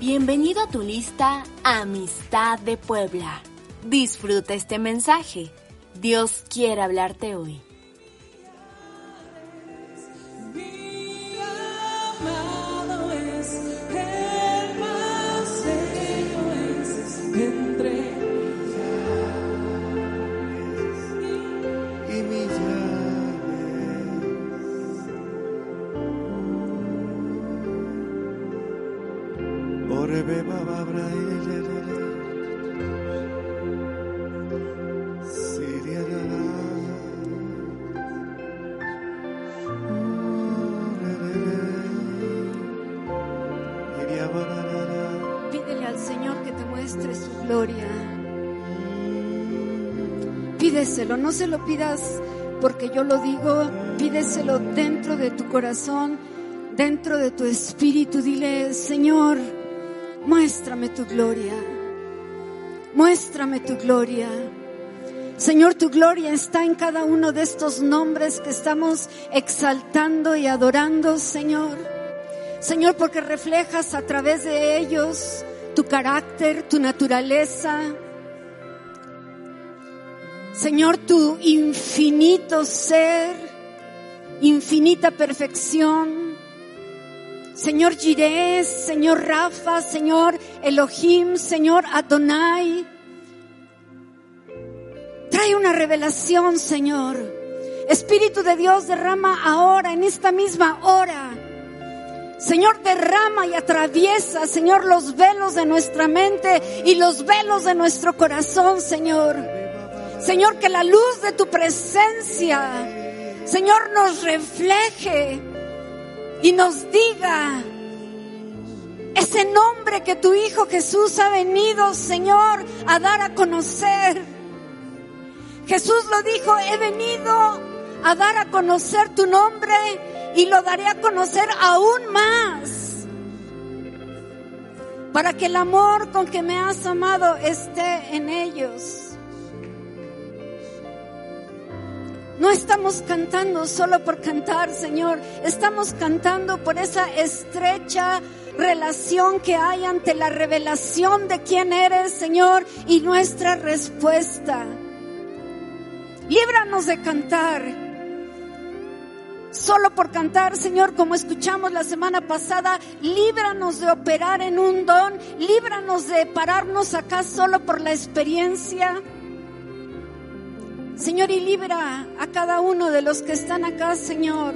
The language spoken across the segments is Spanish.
Bienvenido a tu lista Amistad de Puebla. Disfruta este mensaje. Dios quiere hablarte hoy. Se lo pidas porque yo lo digo, pídeselo dentro de tu corazón, dentro de tu espíritu. Dile, Señor, muéstrame tu gloria. Muéstrame tu gloria. Señor, tu gloria está en cada uno de estos nombres que estamos exaltando y adorando, Señor. Señor, porque reflejas a través de ellos tu carácter, tu naturaleza. Señor, tu infinito ser, infinita perfección. Señor Jireh, Señor Rafa, Señor Elohim, Señor Adonai. Trae una revelación, Señor. Espíritu de Dios derrama ahora, en esta misma hora. Señor, derrama y atraviesa, Señor, los velos de nuestra mente y los velos de nuestro corazón, Señor. Señor, que la luz de tu presencia, Señor, nos refleje y nos diga ese nombre que tu Hijo Jesús ha venido, Señor, a dar a conocer. Jesús lo dijo, he venido a dar a conocer tu nombre y lo daré a conocer aún más. Para que el amor con que me has amado esté en ellos. No estamos cantando solo por cantar, Señor. Estamos cantando por esa estrecha relación que hay ante la revelación de quién eres, Señor, y nuestra respuesta. Líbranos de cantar. Solo por cantar, Señor, como escuchamos la semana pasada, líbranos de operar en un don, líbranos de pararnos acá solo por la experiencia. Señor, y libra a cada uno de los que están acá, Señor,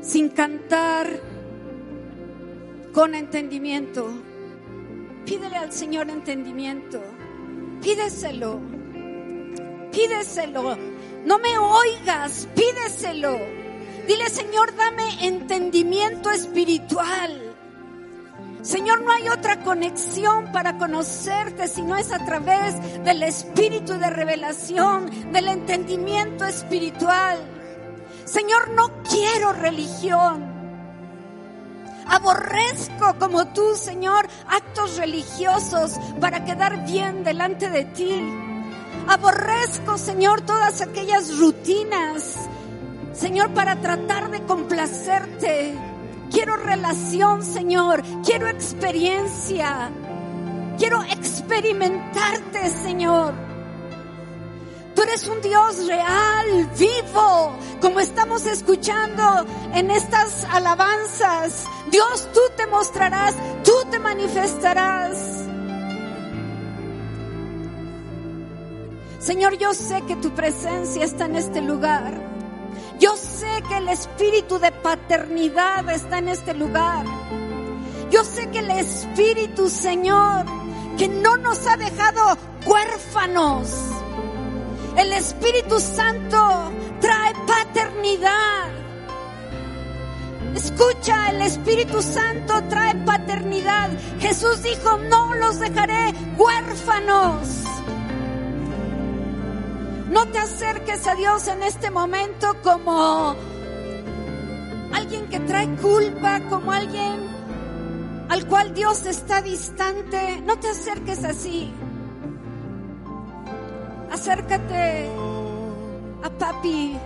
sin cantar, con entendimiento. Pídele al Señor entendimiento. Pídeselo. Pídeselo. No me oigas, pídeselo. Dile, Señor, dame entendimiento espiritual. Señor, no hay otra conexión para conocerte si no es a través del espíritu de revelación, del entendimiento espiritual. Señor, no quiero religión. Aborrezco como tú, Señor, actos religiosos para quedar bien delante de ti. Aborrezco, Señor, todas aquellas rutinas, Señor, para tratar de complacerte. Quiero relación, Señor. Quiero experiencia. Quiero experimentarte, Señor. Tú eres un Dios real, vivo, como estamos escuchando en estas alabanzas. Dios, tú te mostrarás, tú te manifestarás. Señor, yo sé que tu presencia está en este lugar. Yo sé que el espíritu de paternidad está en este lugar. Yo sé que el espíritu, Señor, que no nos ha dejado huérfanos. El Espíritu Santo trae paternidad. Escucha, el Espíritu Santo trae paternidad. Jesús dijo, no los dejaré huérfanos. No te acerques a Dios en este momento como alguien que trae culpa, como alguien al cual Dios está distante. No te acerques así. Acércate a papi.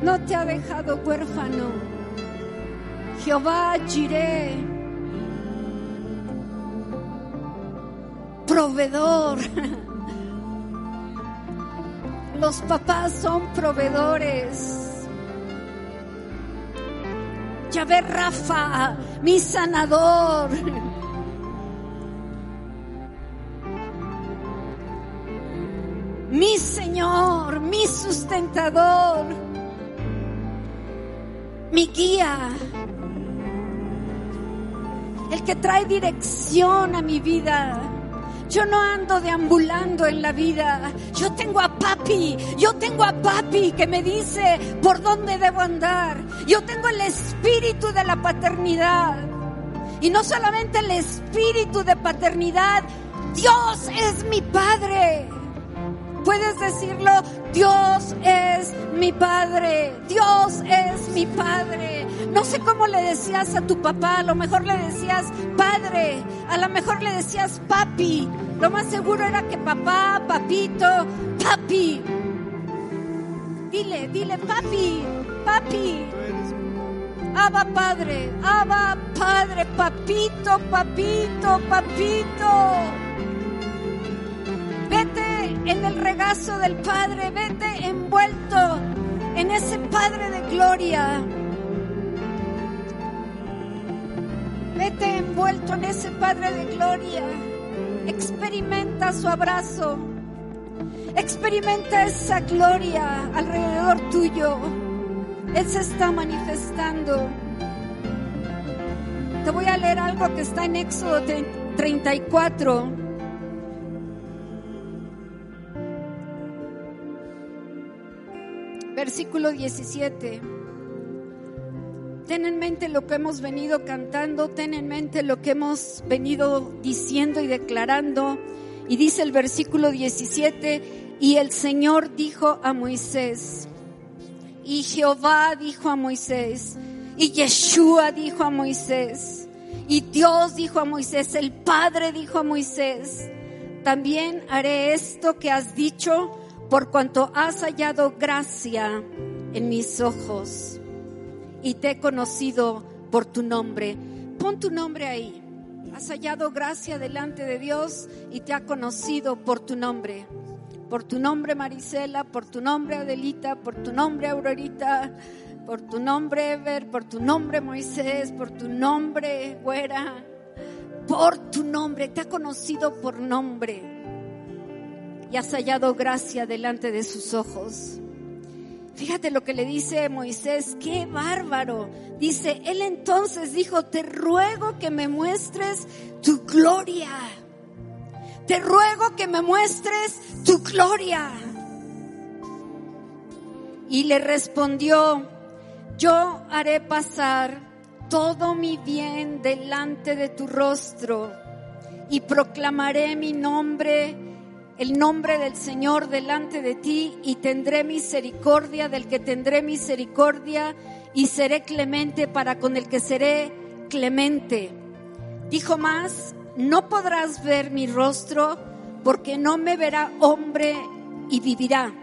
No te ha dejado huérfano. Jehová Jireh proveedor. Los papás son proveedores. Yahvé Rafa, mi sanador. Mi Señor, mi sustentador, mi guía, el que trae dirección a mi vida. Yo no ando deambulando en la vida. Yo tengo a papi. Yo tengo a papi que me dice por dónde debo andar. Yo tengo el espíritu de la paternidad. Y no solamente el espíritu de paternidad. Dios es mi padre. Puedes decirlo, Dios es mi padre, Dios es mi padre. No sé cómo le decías a tu papá, a lo mejor le decías padre, a lo mejor le decías papi. Lo más seguro era que papá, papito, papi. Dile, dile papi, papi. Abba Padre, Abba Padre, papito, papito, papito. Vete en el regazo del Padre, vete envuelto en ese Padre de gloria. Vete envuelto en ese Padre de gloria. Experimenta su abrazo. Experimenta esa gloria alrededor tuyo. Él se está manifestando. Te voy a leer algo que está en Éxodo 34. Versículo 17. Ten en mente lo que hemos venido cantando, ten en mente lo que hemos venido diciendo y declarando. Y dice el versículo 17, y el Señor dijo a Moisés, y Jehová dijo a Moisés, y Yeshua dijo a Moisés, y Dios dijo a Moisés, el Padre dijo a Moisés, también haré esto que has dicho por cuanto has hallado gracia en mis ojos y te he conocido por tu nombre. Pon tu nombre ahí. Has hallado gracia delante de Dios y te ha conocido por tu nombre. Por tu nombre Marisela, por tu nombre Adelita, por tu nombre Aurorita, por tu nombre Ever, por tu nombre Moisés, por tu nombre Güera, por tu nombre, te ha conocido por nombre y has hallado gracia delante de sus ojos. Fíjate lo que le dice Moisés, qué bárbaro. Dice, él entonces dijo, te ruego que me muestres tu gloria. Te ruego que me muestres tu gloria. Y le respondió, yo haré pasar todo mi bien delante de tu rostro y proclamaré mi nombre el nombre del Señor delante de ti y tendré misericordia del que tendré misericordia y seré clemente para con el que seré clemente. Dijo más, no podrás ver mi rostro porque no me verá hombre y vivirá.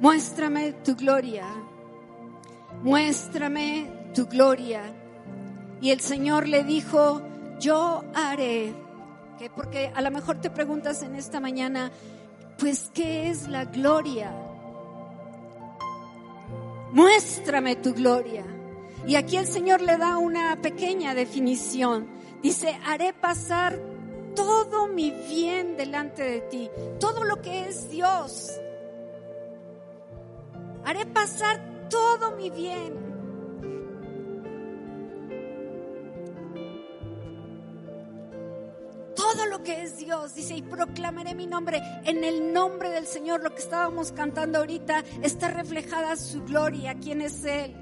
Muéstrame tu gloria, muéstrame tu gloria. Y el Señor le dijo, yo haré, que porque a lo mejor te preguntas en esta mañana, pues ¿qué es la gloria? Muéstrame tu gloria. Y aquí el Señor le da una pequeña definición. Dice, haré pasar todo mi bien delante de ti, todo lo que es Dios. Haré pasar todo mi bien. Todo lo que es Dios. Dice, y proclamaré mi nombre. En el nombre del Señor, lo que estábamos cantando ahorita, está reflejada su gloria. ¿Quién es Él?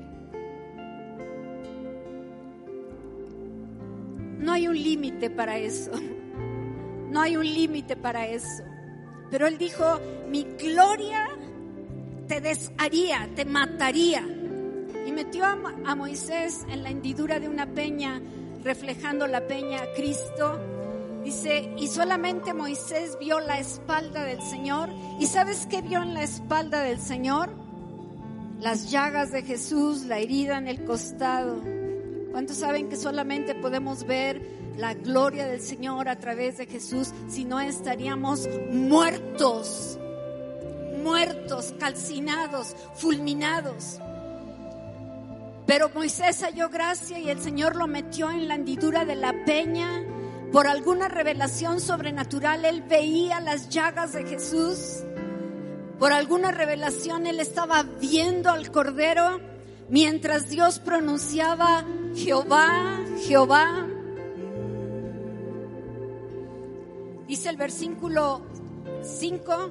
No hay un límite para eso. No hay un límite para eso. Pero Él dijo, mi gloria te desharía, te mataría. Y metió a, Moisés en la hendidura de una peña, reflejando la peña a Cristo Dice, y solamente Moisés vio la espalda del Señor. ¿Y sabes qué vio en la espalda del Señor? Las llagas de Jesús, la herida en el costado. ¿Cuántos saben que solamente podemos ver la gloria del Señor a través de Jesús? Si no estaríamos muertos, muertos, calcinados, fulminados. Pero Moisés halló gracia y el Señor lo metió en la hendidura de la peña. Por alguna revelación sobrenatural, él veía las llagas de Jesús. Por alguna revelación, él estaba viendo al Cordero mientras Dios pronunciaba Jehová, Jehová. Dice el versículo 5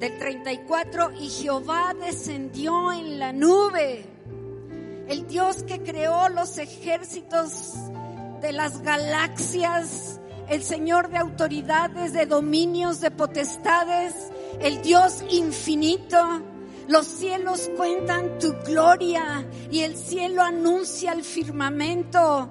del 34, y Jehová descendió en la nube el Dios que creó los ejércitos de las galaxias, el Señor de autoridades, de dominios, de potestades, el Dios infinito. Los cielos cuentan tu gloria y el cielo anuncia el firmamento.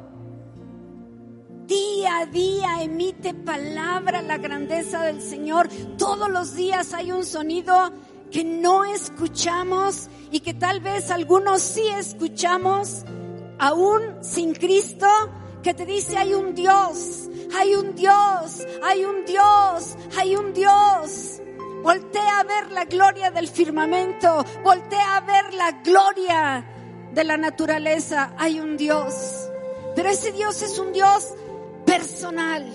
Día a día emite palabra la grandeza del Señor. Todos los días hay un sonido que no escuchamos y que tal vez algunos sí escuchamos, aún sin Cristo, que te dice hay un Dios, hay un Dios, hay un Dios, hay un Dios. Voltea a ver la gloria del firmamento, voltea a ver la gloria de la naturaleza. Hay un Dios, pero ese Dios es un Dios personal,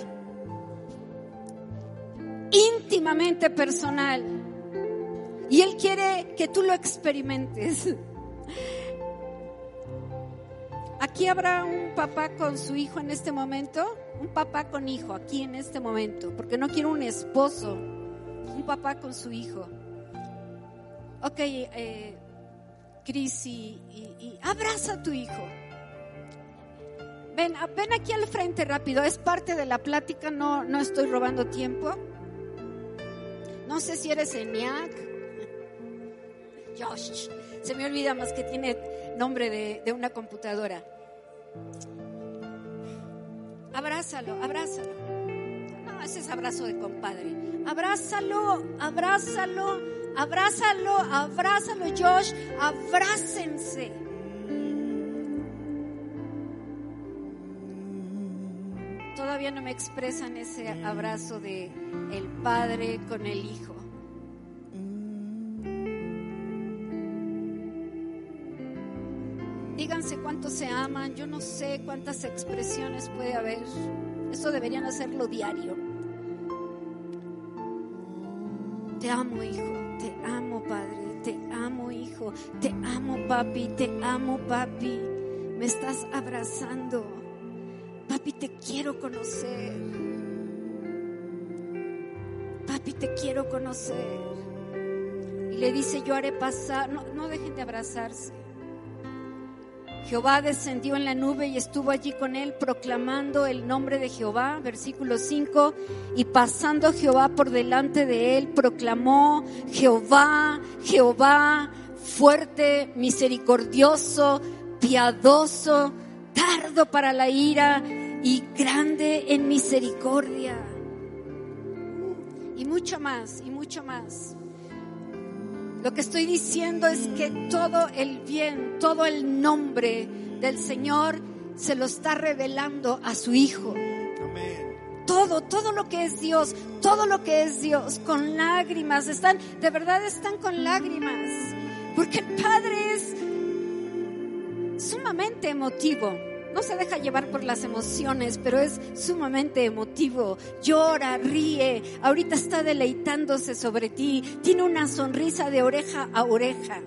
íntimamente personal. Y Él quiere que tú lo experimentes. Aquí habrá un papá con su hijo en este momento, un papá con hijo aquí en este momento, porque no quiero un esposo, un papá con su hijo. Ok, eh, Cris, y, abraza a tu hijo. Ven, ven aquí al frente rápido, es parte de la plática, no, no estoy robando tiempo. No sé si eres ENIAC Josh. Se me olvida más que tiene nombre de, una computadora. Abrázalo, abrázalo. No, ese es abrazo de compadre. Abrázalo, abrázalo, abrázalo, abrázalo, Josh. Abrácense. Todavía no me expresan ese abrazo de el padre con el hijo. Se aman, yo no sé cuántas expresiones puede haber. Eso deberían hacerlo diario. Te amo, hijo, te amo, padre, te amo, hijo, te amo, papi, te amo, papi. Me estás abrazando. Papi, te quiero conocer. Papi, te quiero conocer. Y le dice, yo haré pasar, no, no dejen de abrazarse. Jehová descendió en la nube y estuvo allí con él proclamando el nombre de Jehová, versículo 5, y pasando Jehová por delante de él, proclamó, Jehová, Jehová, fuerte, misericordioso, piadoso, tardo para la ira y grande en misericordia. Y mucho más, y mucho más. Lo que estoy diciendo es que todo el bien, todo el nombre del Señor se lo está revelando a su Hijo. Todo, todo lo que es Dios, todo lo que es Dios, con lágrimas, están, de verdad están con lágrimas, porque el Padre es sumamente emotivo no se deja llevar por las emociones, pero es sumamente emotivo. Llora, ríe, ahorita está deleitándose sobre ti, tiene una sonrisa de oreja a oreja.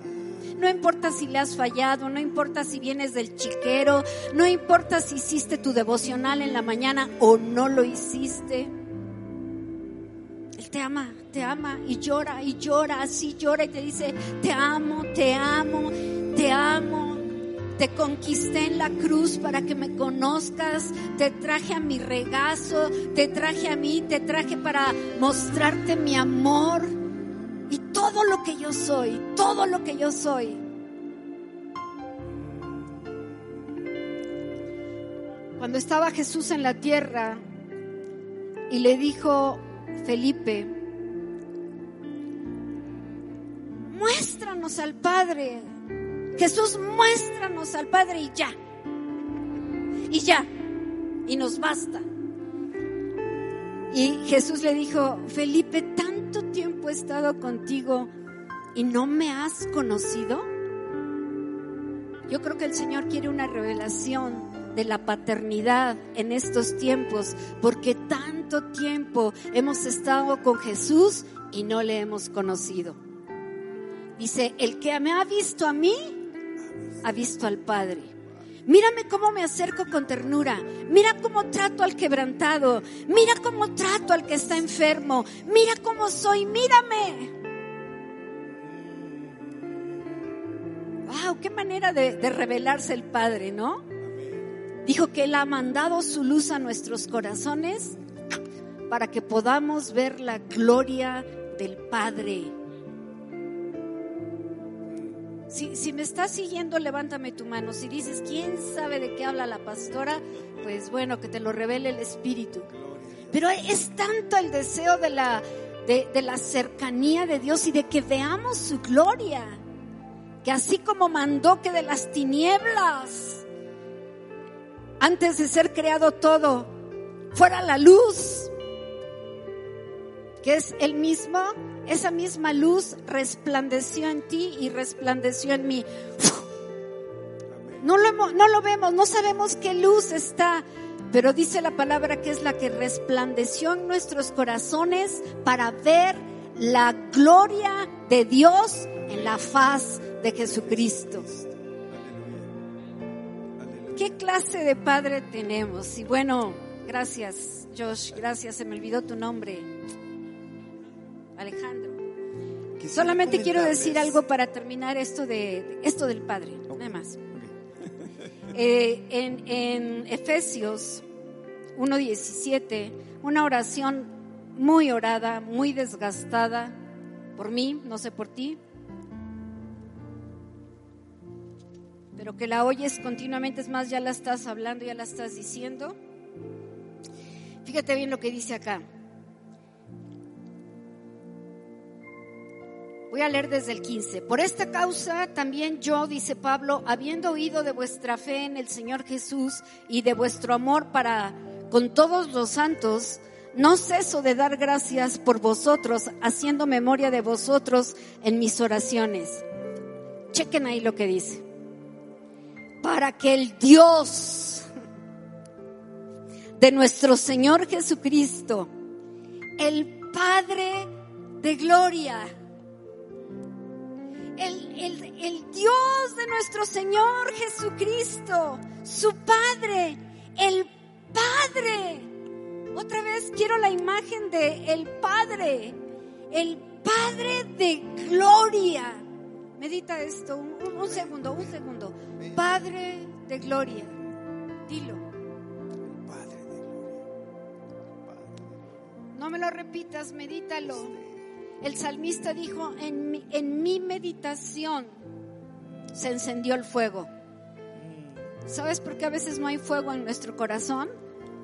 No importa si le has fallado, no importa si vienes del chiquero, no importa si hiciste tu devocional en la mañana o no lo hiciste. Él te ama, te ama y llora y llora, así llora y te dice, te amo, te amo, te amo. Te conquisté en la cruz para que me conozcas. Te traje a mi regazo. Te traje a mí. Te traje para mostrarte mi amor. Y todo lo que yo soy. Todo lo que yo soy. Cuando estaba Jesús en la tierra y le dijo Felipe, muéstranos al Padre. Jesús, muéstranos al Padre y ya. y ya, y nos basta. Y Jesús le dijo, Felipe, tanto tiempo he estado contigo y no me has conocido. Yo creo que el Señor quiere una revelación de la paternidad en estos tiempos, porque tanto tiempo hemos estado con Jesús y no le hemos conocido. Dice, el que me ha visto a mí, ha visto al Padre. Mírame cómo me acerco con ternura. Mira cómo trato al quebrantado. Mira cómo trato al que está enfermo. Mira cómo soy. Mírame. Wow, qué manera de, de revelarse el Padre, ¿no? Dijo que Él ha mandado su luz a nuestros corazones para que podamos ver la gloria del Padre. Si, me estás siguiendo, levántame tu mano. Si dices, ¿quién sabe de qué habla la pastora? Pues bueno, que te lo revele el Espíritu. Pero es tanto el deseo de la, de, de la cercanía de Dios y de que veamos su gloria, que así como mandó que de las tinieblas, antes de ser creado todo, fuera la luz, que es el mismo, esa misma luz resplandeció en ti y resplandeció en mí. No lo, no lo vemos, no sabemos qué luz está, pero dice la palabra que es la que resplandeció en nuestros corazones para ver la gloria de Dios en la faz de Jesucristo. ¿Qué clase de padre tenemos? Y bueno, gracias, Josh, gracias, se me olvidó tu nombre. Alejandro. Solamente quiero decir algo para terminar esto de esto del Padre, nada más. Eh, en, en Efesios 1.17, una oración muy orada, muy desgastada por mí, no sé por ti, pero que la oyes continuamente, es más, ya la estás hablando, ya la estás diciendo. Fíjate bien lo que dice acá. Voy a leer desde el 15. Por esta causa también yo, dice Pablo, habiendo oído de vuestra fe en el Señor Jesús y de vuestro amor para con todos los santos, no ceso de dar gracias por vosotros, haciendo memoria de vosotros en mis oraciones. Chequen ahí lo que dice. Para que el Dios de nuestro Señor Jesucristo, el Padre de gloria, el, Dios de nuestro Señor Jesucristo, su Padre, el Padre. Otra vez quiero la imagen de el Padre, el Padre de gloria. Medita esto, un, segundo, un segundo. Padre de gloria. Dilo. Padre de gloria. No me lo repitas, medítalo. El salmista dijo, en mi, en mi meditación se encendió el fuego. ¿Sabes por qué a veces no hay fuego en nuestro corazón?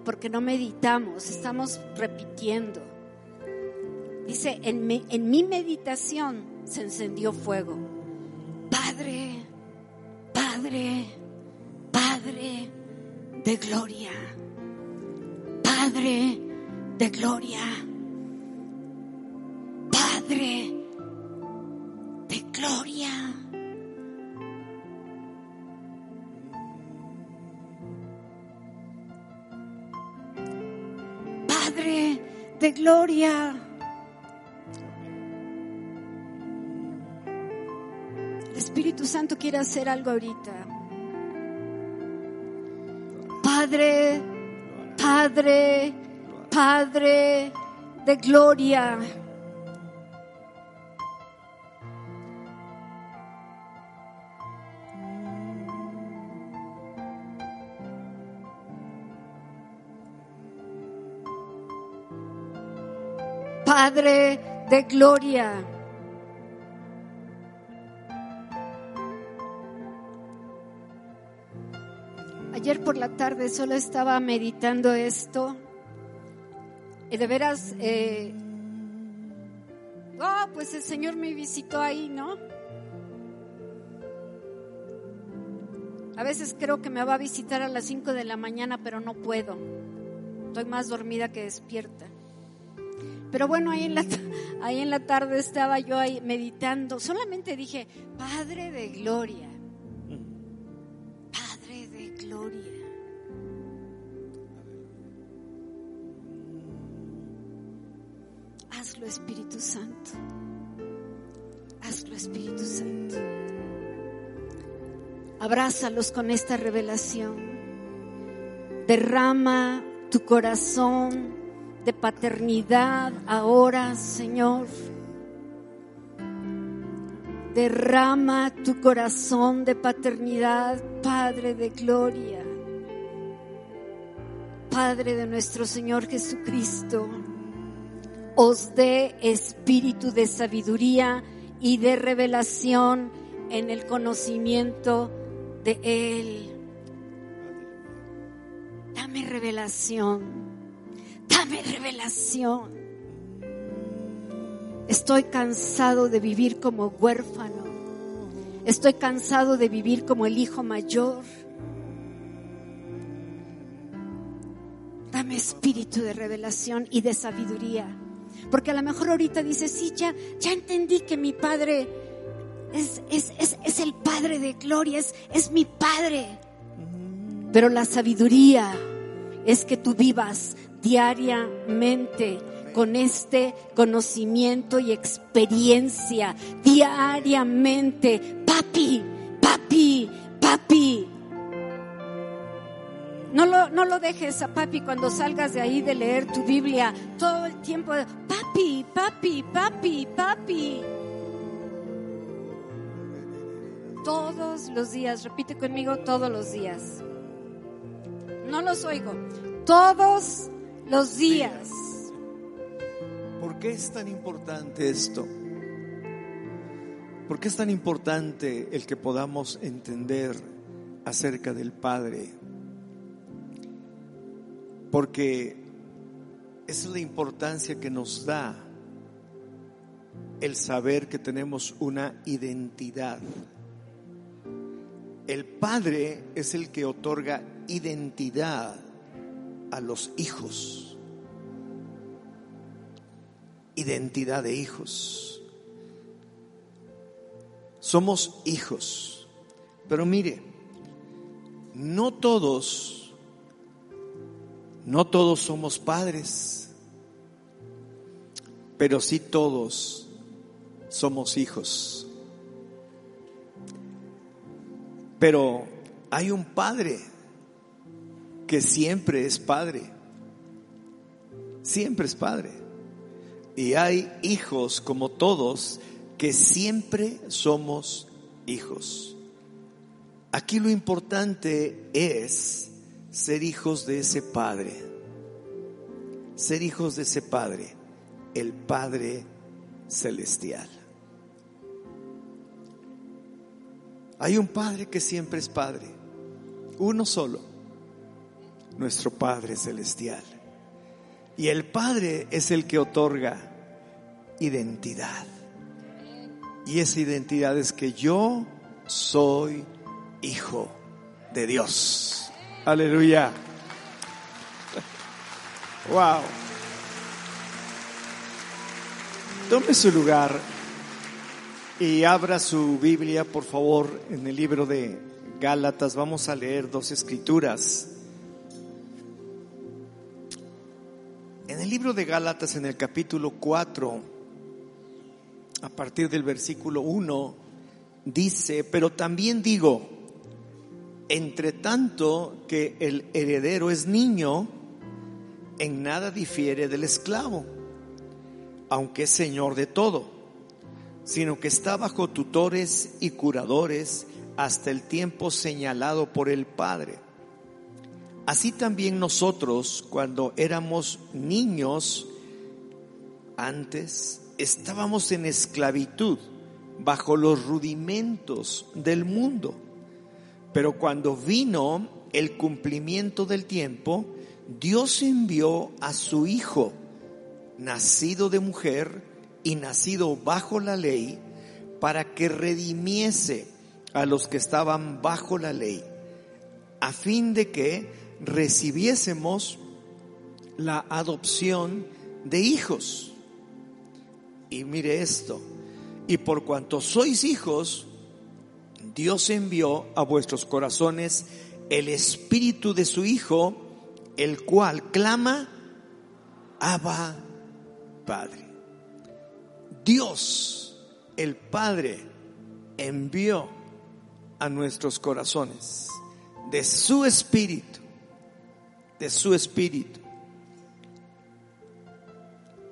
Porque no meditamos, estamos repitiendo. Dice, en mi, en mi meditación se encendió fuego. Padre, Padre, Padre de gloria. Padre de gloria. Padre de gloria. Padre de gloria. El Espíritu Santo quiere hacer algo ahorita. Padre, Padre, Padre de gloria. Padre de gloria. Ayer por la tarde solo estaba meditando esto y de veras, eh, oh, pues el Señor me visitó ahí, ¿no? A veces creo que me va a visitar a las 5 de la mañana, pero no puedo. Estoy más dormida que despierta. Pero bueno, ahí en la, ahí en la tarde estaba yo ahí meditando. Solamente dije, Padre de Gloria. Padre de Gloria. Hazlo Espíritu Santo. Hazlo Espíritu Santo. Abrázalos con esta revelación. Derrama tu corazón de paternidad ahora, Señor. Derrama tu corazón de paternidad, Padre de gloria. Padre de nuestro Señor Jesucristo, os dé espíritu de sabiduría y de revelación en el conocimiento de Él. Dame revelación, dame revelación. Estoy cansado de vivir como huérfano. Estoy cansado de vivir como el hijo mayor. Dame espíritu de revelación y de sabiduría. Porque a lo mejor ahorita dices, sí, ya, ya entendí que mi padre es, es, es, es el padre de gloria, es, es mi padre. Pero la sabiduría es que tú vivas diariamente con este conocimiento y experiencia diariamente. Papi, papi, papi. No lo, no lo dejes a papi cuando salgas de ahí de leer tu Biblia todo el tiempo. Papi, papi, papi, papi. Todos los días, repite conmigo todos los días. No los oigo. Todos los días. ¿Por qué es tan importante esto? ¿Por qué es tan importante el que podamos entender acerca del Padre? Porque esa es la importancia que nos da el saber que tenemos una identidad. El Padre es el que otorga identidad a los hijos. Identidad de hijos. Somos hijos. Pero mire, no todos, no todos somos padres, pero sí todos somos hijos. Pero hay un padre que siempre es padre. Siempre es padre. Y hay hijos como todos que siempre somos hijos. Aquí lo importante es ser hijos de ese padre. Ser hijos de ese padre, el Padre Celestial. Hay un Padre que siempre es Padre, uno solo, nuestro Padre Celestial. Y el Padre es el que otorga identidad. Y esa identidad es que yo soy hijo de Dios. Aleluya. Wow. Tome su lugar y abra su Biblia, por favor, en el libro de Gálatas. Vamos a leer dos escrituras. En el libro de Gálatas, en el capítulo 4, a partir del versículo 1, dice, pero también digo, entre tanto que el heredero es niño, en nada difiere del esclavo, aunque es señor de todo sino que está bajo tutores y curadores hasta el tiempo señalado por el Padre. Así también nosotros, cuando éramos niños, antes estábamos en esclavitud, bajo los rudimentos del mundo. Pero cuando vino el cumplimiento del tiempo, Dios envió a su Hijo, nacido de mujer, y nacido bajo la ley para que redimiese a los que estaban bajo la ley, a fin de que recibiésemos la adopción de hijos. Y mire esto, y por cuanto sois hijos, Dios envió a vuestros corazones el espíritu de su Hijo, el cual clama, Abba Padre. Dios, el Padre, envió a nuestros corazones de su espíritu, de su espíritu,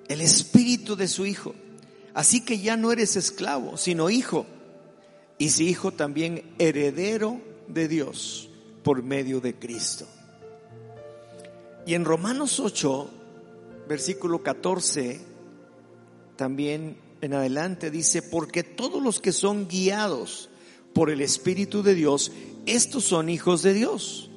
el espíritu de su Hijo. Así que ya no eres esclavo, sino hijo. Y si hijo también heredero de Dios por medio de Cristo. Y en Romanos 8, versículo 14, también en adelante dice, porque todos los que son guiados por el Espíritu de Dios, estos son hijos de Dios.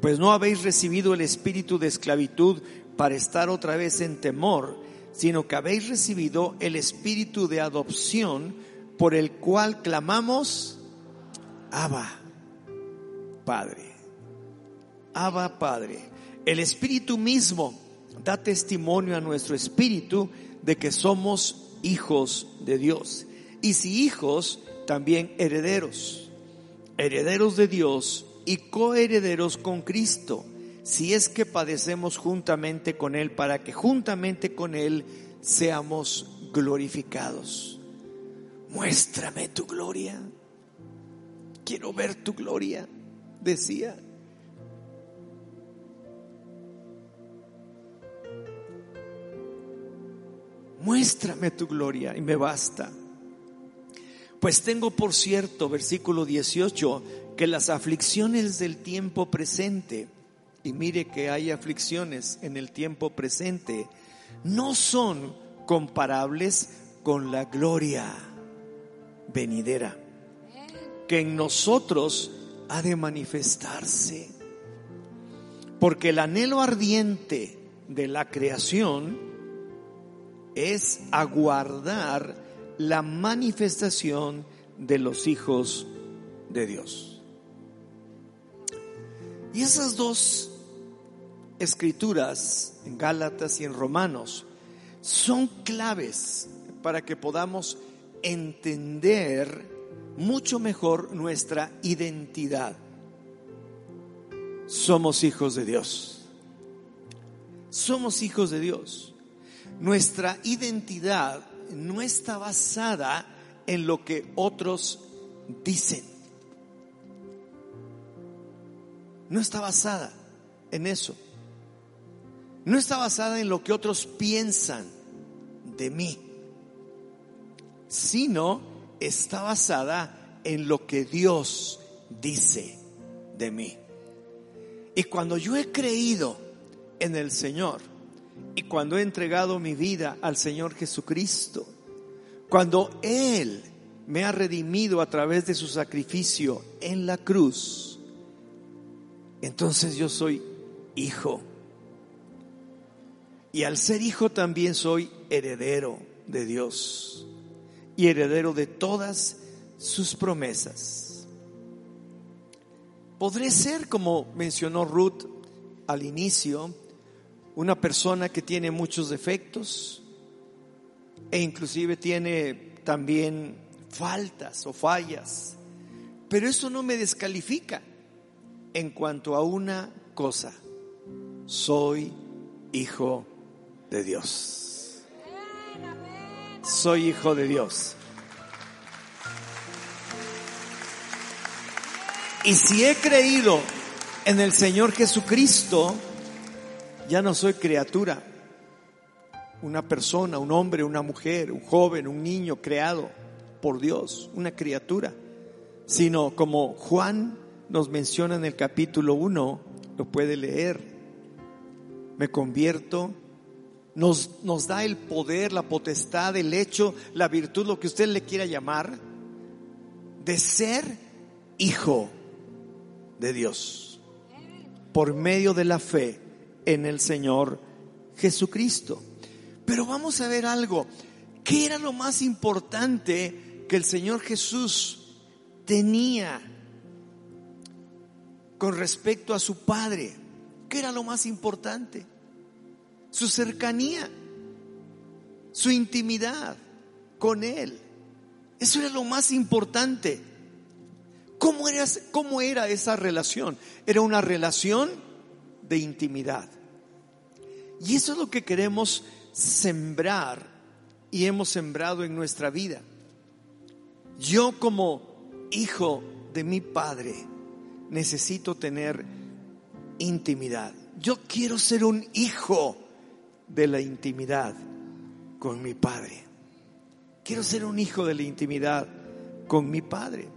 Pues no habéis recibido el espíritu de esclavitud para estar otra vez en temor, sino que habéis recibido el espíritu de adopción por el cual clamamos, Abba, Padre. Abba, Padre. El Espíritu mismo da testimonio a nuestro espíritu de que somos hijos de Dios. Y si hijos, también herederos. Herederos de Dios y coherederos con Cristo si es que padecemos juntamente con Él, para que juntamente con Él seamos glorificados. Muéstrame tu gloria. Quiero ver tu gloria, decía. Muéstrame tu gloria y me basta. Pues tengo por cierto, versículo 18, que las aflicciones del tiempo presente, y mire que hay aflicciones en el tiempo presente, no son comparables con la gloria venidera que en nosotros ha de manifestarse. Porque el anhelo ardiente de la creación es aguardar la manifestación de los hijos de Dios. Y esas dos escrituras, en Gálatas y en Romanos, son claves para que podamos entender mucho mejor nuestra identidad. Somos hijos de Dios. Somos hijos de Dios. Nuestra identidad no está basada en lo que otros dicen. No está basada en eso no está basada en lo que otros piensan de mí, sino está basada en lo que Dios dice de mí. Y cuando yo he creído en el Señor y cuando he entregado mi vida al Señor Jesucristo, cuando Él me ha redimido a través de su sacrificio en la cruz, entonces yo soy hijo y al ser hijo también soy heredero de Dios y heredero de todas sus promesas. Podré ser, como mencionó Ruth al inicio, una persona que tiene muchos defectos e inclusive tiene también faltas o fallas, pero eso no me descalifica en cuanto a una cosa, soy hijo de Dios. Soy hijo de Dios. Y si he creído en el Señor Jesucristo, ya no soy criatura. Una persona, un hombre, una mujer, un joven, un niño creado por Dios, una criatura. Sino como Juan nos menciona en el capítulo 1, lo puede leer, me convierto nos, nos da el poder, la potestad, el hecho, la virtud, lo que usted le quiera llamar, de ser hijo de Dios por medio de la fe en el Señor Jesucristo. Pero vamos a ver algo. ¿Qué era lo más importante que el Señor Jesús tenía con respecto a su padre. ¿Qué era lo más importante? Su cercanía, su intimidad con él. Eso era lo más importante. ¿Cómo era, ¿Cómo era esa relación? Era una relación de intimidad. Y eso es lo que queremos sembrar y hemos sembrado en nuestra vida. Yo como hijo de mi padre necesito tener intimidad. Yo quiero ser un hijo de la intimidad con mi padre. Quiero ser un hijo de la intimidad con mi padre.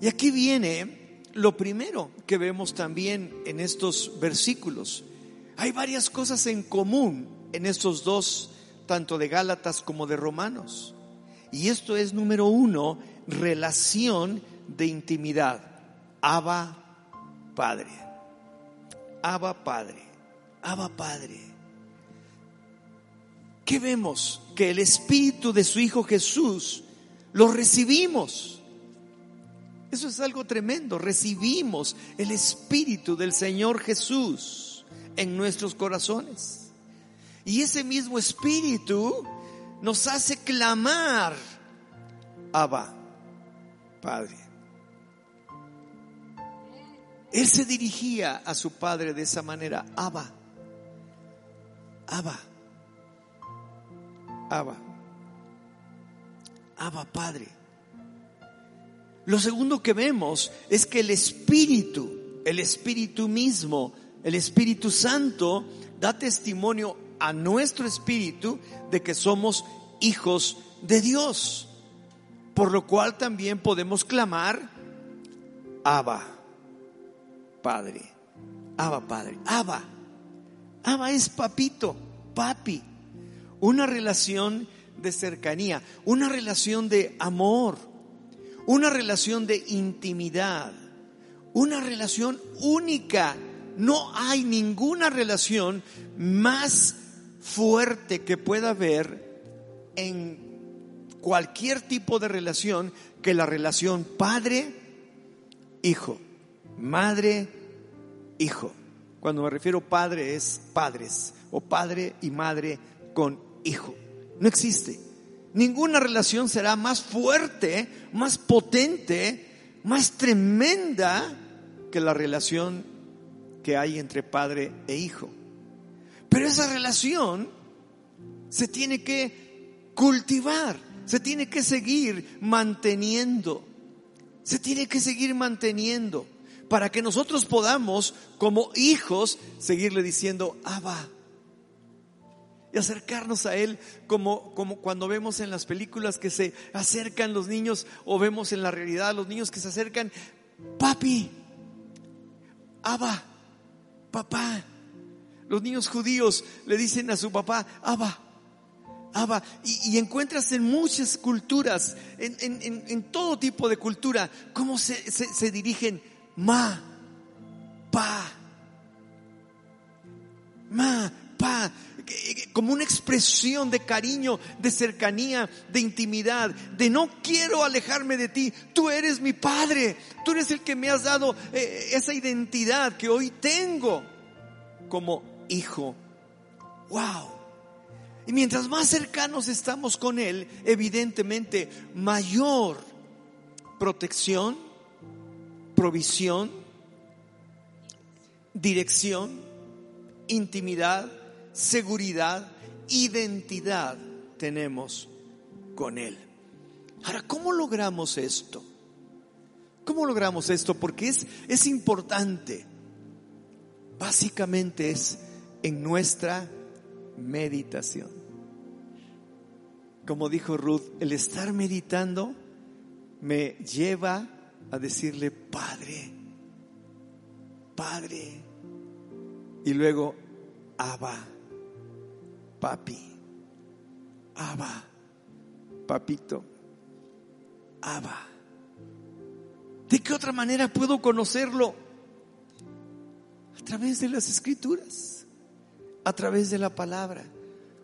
Y aquí viene lo primero que vemos también en estos versículos. Hay varias cosas en común en estos dos, tanto de Gálatas como de Romanos. Y esto es, número uno, relación de intimidad. Abba Padre. Abba Padre. Abba Padre. ¿Qué vemos? Que el Espíritu de su Hijo Jesús lo recibimos. Eso es algo tremendo. Recibimos el Espíritu del Señor Jesús en nuestros corazones. Y ese mismo espíritu nos hace clamar, Abba, Padre. Él se dirigía a su padre de esa manera, Abba, Abba, Abba, Abba, Padre. Lo segundo que vemos es que el Espíritu, el Espíritu mismo, el Espíritu Santo da testimonio a nuestro espíritu de que somos hijos de Dios. Por lo cual también podemos clamar, Abba, Padre, Abba, Padre, Abba. Abba es papito, papi. Una relación de cercanía, una relación de amor, una relación de intimidad, una relación única no hay ninguna relación más fuerte que pueda haber en cualquier tipo de relación que la relación padre-hijo, madre-hijo. Cuando me refiero padre es padres o padre y madre con hijo. No existe. Ninguna relación será más fuerte, más potente, más tremenda que la relación que hay entre padre e hijo. Pero esa relación se tiene que cultivar, se tiene que seguir manteniendo, se tiene que seguir manteniendo para que nosotros podamos, como hijos, seguirle diciendo, Abba. Y acercarnos a Él como, como cuando vemos en las películas que se acercan los niños o vemos en la realidad los niños que se acercan, papi, Abba papá. Los niños judíos le dicen a su papá, Abba, Abba. Y, encuentras en muchas culturas, en, todo tipo de cultura, cómo se, se dirigen, ma, pa, ma, pa, como una expresión de cariño, de cercanía, de intimidad, de no quiero alejarme de ti, tú eres mi Padre, tú eres el que me has dado eh, esa identidad que hoy tengo como hijo. ¡Wow! Y mientras más cercanos estamos con Él, evidentemente mayor protección, provisión, dirección, intimidad, seguridad, identidad tenemos con Él. Ahora, ¿cómo logramos esto? ¿Cómo logramos esto? Porque es, es importante. Básicamente es en nuestra meditación. Como dijo Ruth, el estar meditando me lleva a decirle, Padre, Padre, y luego, Abba papi, Abba, papito, Abba. ¿De qué otra manera puedo conocerlo? A través de las escrituras, a través de la palabra.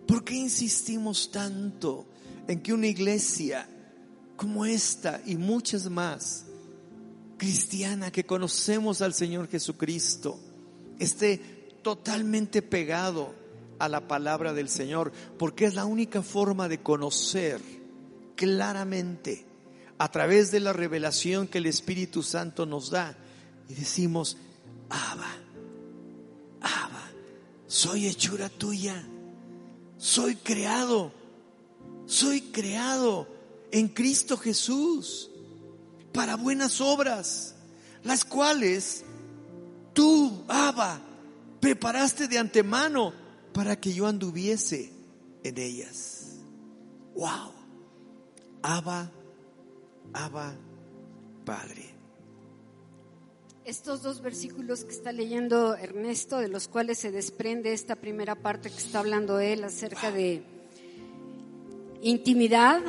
¿Por qué insistimos tanto en que una iglesia como esta y muchas más cristiana que conocemos al Señor Jesucristo esté totalmente pegado a la palabra del Señor, porque es la única forma de conocer claramente a través de la revelación que el Espíritu Santo nos da. Y decimos, Abba, Abba, soy hechura tuya, soy creado, soy creado en Cristo Jesús para buenas obras, las cuales tú, Abba, preparaste de antemano para que yo anduviese en ellas. Wow. Abba, Abba, Padre. Estos dos versículos que está leyendo Ernesto, de los cuales se desprende esta primera parte que está hablando él acerca de intimidad,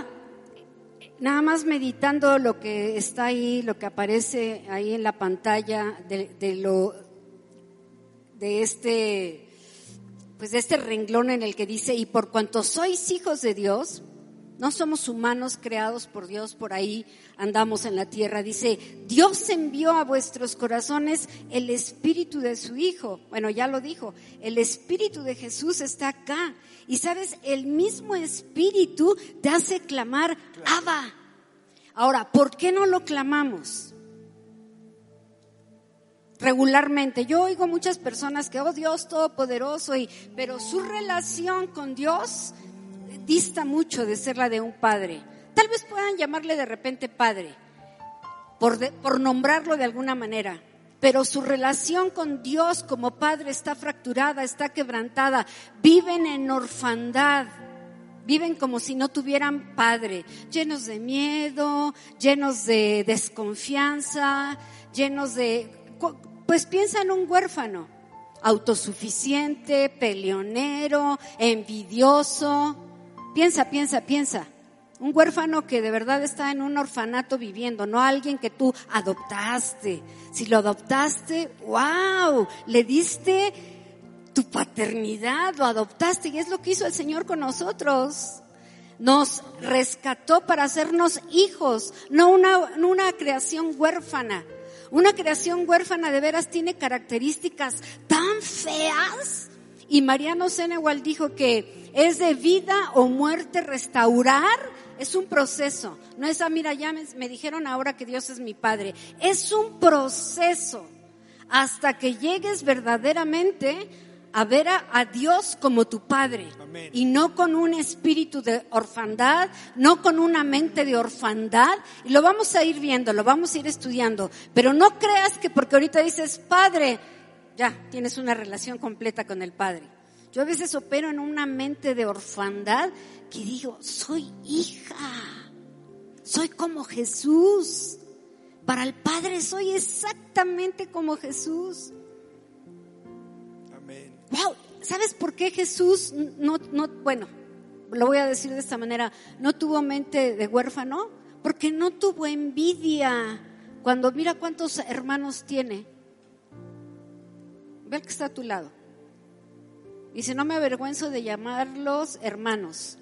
nada más meditando lo que está ahí, lo que aparece ahí en la pantalla de, lo de este pues de este renglón en el que dice y por cuanto sois hijos de Dios, no somos humanos creados por Dios, por ahí andamos en la tierra. Dice, Dios envió a vuestros corazones el espíritu de su Hijo. Bueno, ya lo dijo, el espíritu de Jesús está acá. Y sabes, el mismo espíritu te hace clamar, Abba. Ahora, ¿por qué no lo clamamos? regularmente. Yo oigo muchas personas que, oh Dios Todopoderoso, y, pero su relación con Dios dista mucho de ser la de un padre. Tal vez puedan llamarle de repente padre, por, nombrarlo de alguna manera, pero su relación con Dios como padre está fracturada, está quebrantada, viven en orfandad. Viven como si no tuvieran padre, llenos de miedo, llenos de desconfianza, llenos de... Pues piensa en un huérfano, autosuficiente, peleonero, envidioso. Piensa, piensa, piensa. Un huérfano que de verdad está en un orfanato viviendo, no alguien que tú adoptaste. Si lo adoptaste, wow, le diste tu paternidad, lo adoptaste y es lo que hizo el Señor con nosotros. Nos rescató para hacernos hijos, no una, una creación huérfana. Una creación huérfana de veras tiene características tan feas y Mariano Senewal dijo que es de vida o muerte restaurar, es un proceso. No es, ah, mira, ya me, dijeron ahora que Dios es mi Padre. Es un proceso hasta que llegues verdaderamente a ver a, Dios como tu Padre y no con un espíritu de orfandad, no con una mente de orfandad. Y lo vamos a ir viendo, lo vamos a ir estudiando. Pero no creas que porque ahorita dices Padre, ya tienes una relación completa con el Padre. Yo a veces opero en una mente de orfandad que digo, soy hija, soy como Jesús. Para el Padre soy exactamente como Jesús. Amén. Wow, ¿sabes por qué Jesús no, no, bueno, lo voy a decir de esta manera, no tuvo mente de huérfano? Porque no tuvo envidia. Cuando mira cuántos hermanos tiene, Ve el que está a tu lado. Dice, no me avergüenzo de llamarlos hermanos.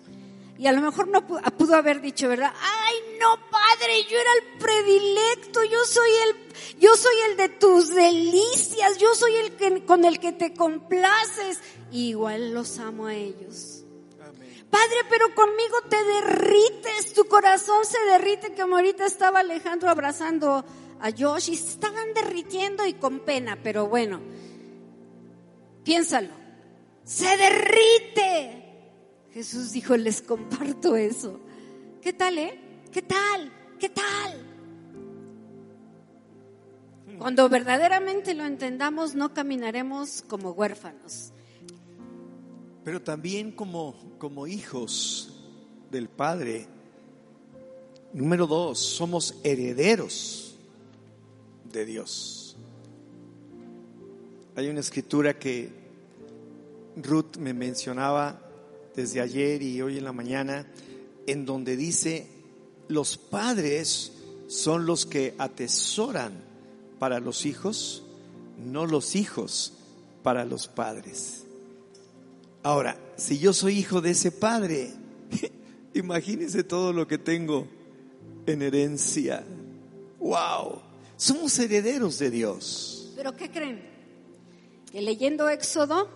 Y a lo mejor no pudo haber dicho, ¿verdad? Ay, no, padre, yo era el predilecto, yo soy el, yo soy el de tus delicias, yo soy el que, con el que te complaces. igual los amo a ellos. Padre, pero conmigo te derrites, tu corazón se derrite, como ahorita estaba Alejandro abrazando a Josh y se estaban derritiendo y con pena, pero bueno. Piénsalo. Se derrite. Jesús dijo, les comparto eso. ¿Qué tal, eh? ¿Qué tal? ¿Qué tal? Cuando verdaderamente lo entendamos, no caminaremos como huérfanos. Pero también como, como hijos del Padre. Número dos, somos herederos de Dios. Hay una escritura que Ruth me mencionaba desde ayer y hoy en la mañana, en donde dice, los padres son los que atesoran para los hijos, no los hijos para los padres. Ahora, si yo soy hijo de ese padre, imagínense todo lo que tengo en herencia. ¡Wow! Somos herederos de Dios. Pero ¿qué creen? Leyendo Éxodo,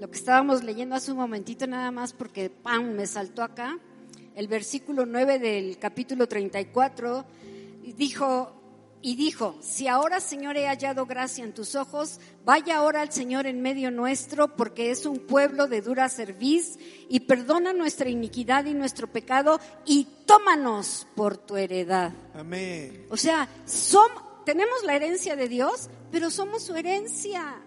lo que estábamos leyendo hace un momentito nada más porque ¡pam! me saltó acá, el versículo 9 del capítulo 34, dijo, y dijo, si ahora Señor he hallado gracia en tus ojos, vaya ahora al Señor en medio nuestro, porque es un pueblo de dura cerviz, y perdona nuestra iniquidad y nuestro pecado, y tómanos por tu heredad. Amén. O sea, som- tenemos la herencia de Dios, pero somos su herencia.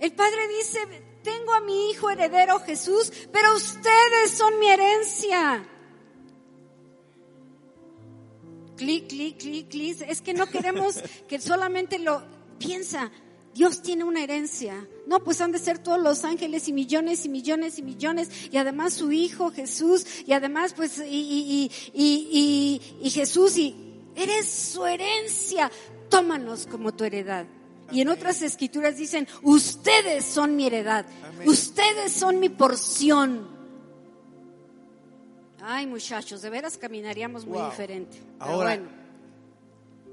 El Padre dice, tengo a mi Hijo heredero Jesús, pero ustedes son mi herencia. Clic, clic, clic, clic. Es que no queremos que solamente lo piensa. Dios tiene una herencia. No, pues han de ser todos los ángeles y millones y millones y millones. Y además su Hijo Jesús. Y además pues y, y, y, y, y- Jesús. Y eres su herencia. Tómanos como tu heredad. Y en otras escrituras dicen, ustedes son mi heredad. Ustedes son mi porción. Ay, muchachos, de veras caminaríamos muy Wow. diferente. Pero Ahora, bueno.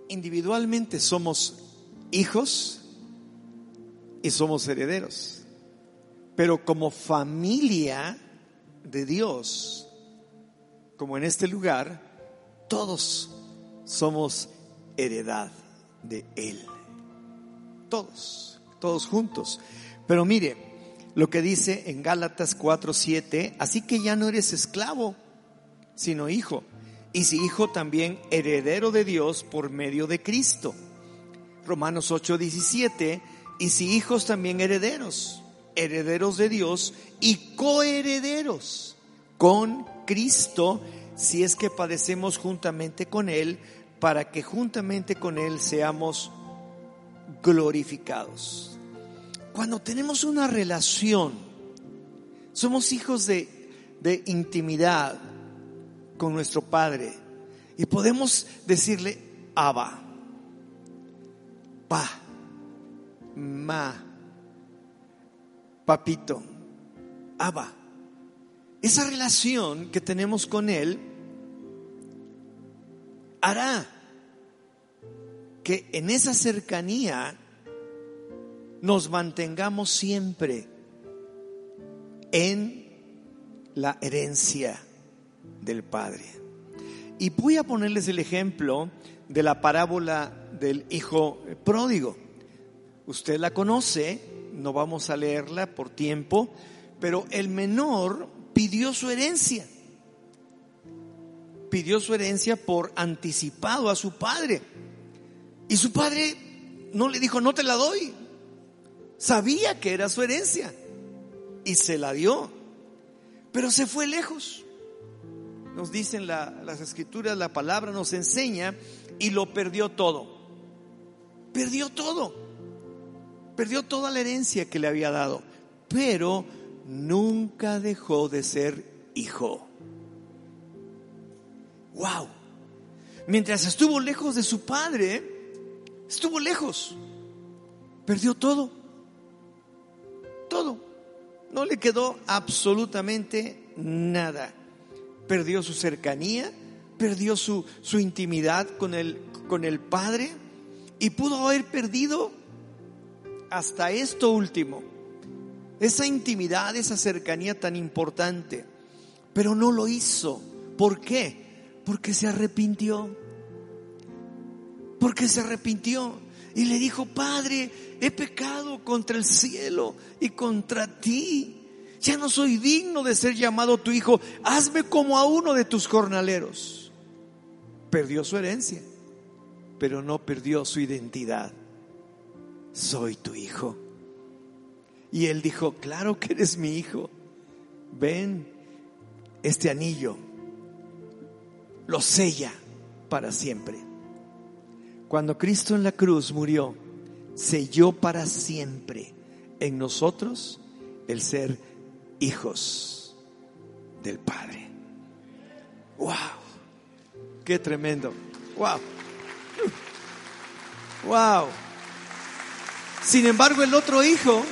individualmente somos hijos y somos herederos. Pero como familia de Dios, como en este lugar, todos somos heredad de Él. Todos, todos juntos. Pero mire lo que dice en Gálatas 4:7, así que ya no eres esclavo, sino hijo. Y si hijo también heredero de Dios por medio de Cristo. Romanos 8:17, y si hijos también herederos, herederos de Dios y coherederos con Cristo, si es que padecemos juntamente con Él, para que juntamente con Él seamos glorificados. Cuando tenemos una relación, somos hijos de, intimidad con nuestro Padre y podemos decirle, Abba, Pa, Ma, Papito, Abba. Esa relación que tenemos con Él hará que en esa cercanía nos mantengamos siempre en la herencia del Padre. Y voy a ponerles el ejemplo de la parábola del hijo pródigo. Usted la conoce, no vamos a leerla por tiempo, pero el menor pidió su herencia. Pidió su herencia por anticipado a su padre. Y su padre no le dijo, no te la doy. Sabía que era su herencia y se la dio, pero se fue lejos. Nos dicen la- las escrituras, la palabra nos enseña y lo perdió todo. Perdió todo. Perdió toda la herencia que le había dado, pero nunca dejó de ser hijo. Wow. Mientras estuvo lejos de su padre, estuvo lejos. Perdió todo. Todo. No le quedó absolutamente nada. Perdió su cercanía, perdió su, su intimidad con el, con el Padre y pudo haber perdido hasta esto último. Esa intimidad, esa cercanía tan importante. Pero no lo hizo. ¿Por qué? Porque se arrepintió. Porque se arrepintió y le dijo, Padre, he pecado contra el cielo y contra ti. Ya no soy digno de ser llamado tu hijo. Hazme como a uno de tus jornaleros. Perdió su herencia, pero no perdió su identidad. Soy tu hijo. Y él dijo, claro que eres mi hijo. Ven, este anillo lo sella para siempre. Cuando Cristo en la cruz murió, selló para siempre en nosotros el ser hijos del Padre. ¡Wow! ¡Qué tremendo! ¡Wow! ¡Wow! Sin embargo, el otro hijo,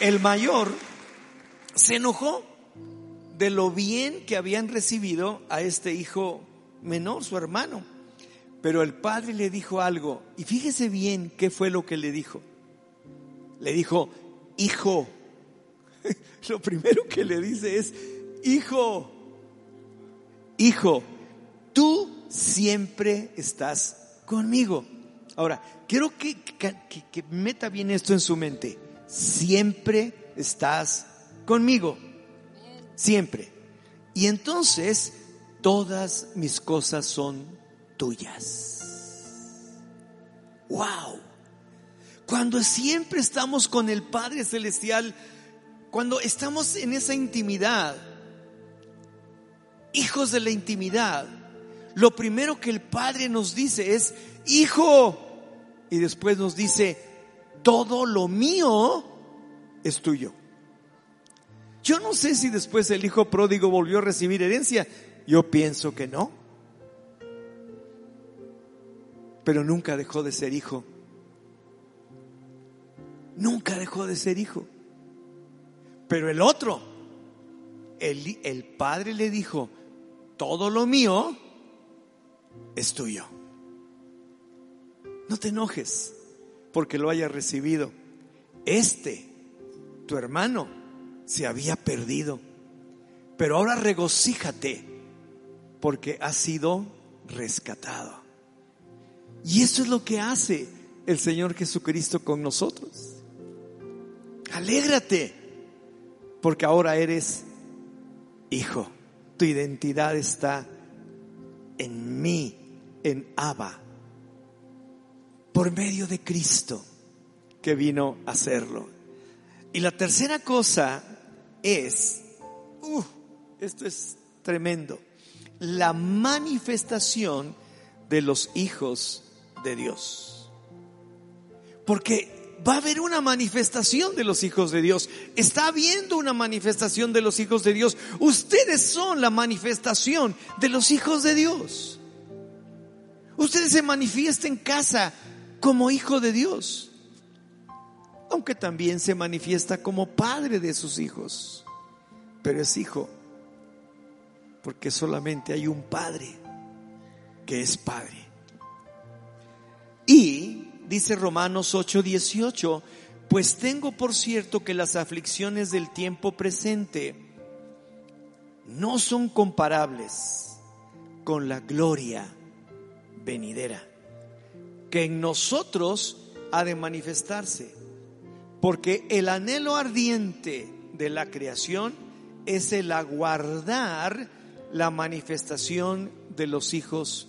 el mayor, se enojó de lo bien que habían recibido a este hijo menor, su hermano. Pero el padre le dijo algo, y fíjese bien qué fue lo que le dijo. Le dijo, hijo. Lo primero que le dice es, hijo, hijo, tú siempre estás conmigo. Ahora, quiero que, que, meta bien esto en su mente. Siempre estás conmigo. Siempre. Y entonces todas mis cosas son tuyas. Wow. Cuando siempre estamos con el Padre Celestial, cuando estamos en esa intimidad, hijos de la intimidad, lo primero que el Padre nos dice es, hijo, y después nos dice, todo lo mío es tuyo. Yo no sé si después el hijo pródigo volvió a recibir herencia. Yo pienso que no. Pero nunca dejó de ser hijo. Nunca dejó de ser hijo. Pero el otro, el, padre le dijo, todo lo mío es tuyo. No te enojes porque lo haya recibido. Este, tu hermano, se había perdido. Pero ahora regocíjate porque ha sido rescatado. Y eso es lo que hace el Señor Jesucristo con nosotros. Alégrate porque ahora eres hijo. Tu identidad está en mí, en Abba, por medio de Cristo que vino a hacerlo. Y la tercera cosa es, uh, esto es tremendo, la manifestación de los hijos de Dios. Porque va a haber una manifestación de los hijos de Dios. Está habiendo una manifestación de los hijos de Dios. Ustedes son la manifestación de los hijos de Dios. Ustedes se manifiestan en casa como hijo de Dios, aunque también se manifiesta como padre de sus hijos, pero es hijo, porque solamente hay un padre que es padre. Y dice Romanos 8:18, pues tengo por cierto que las aflicciones del tiempo presente no son comparables con la gloria venidera, que en nosotros ha de manifestarse, porque el anhelo ardiente de la creación es el aguardar la manifestación de los hijos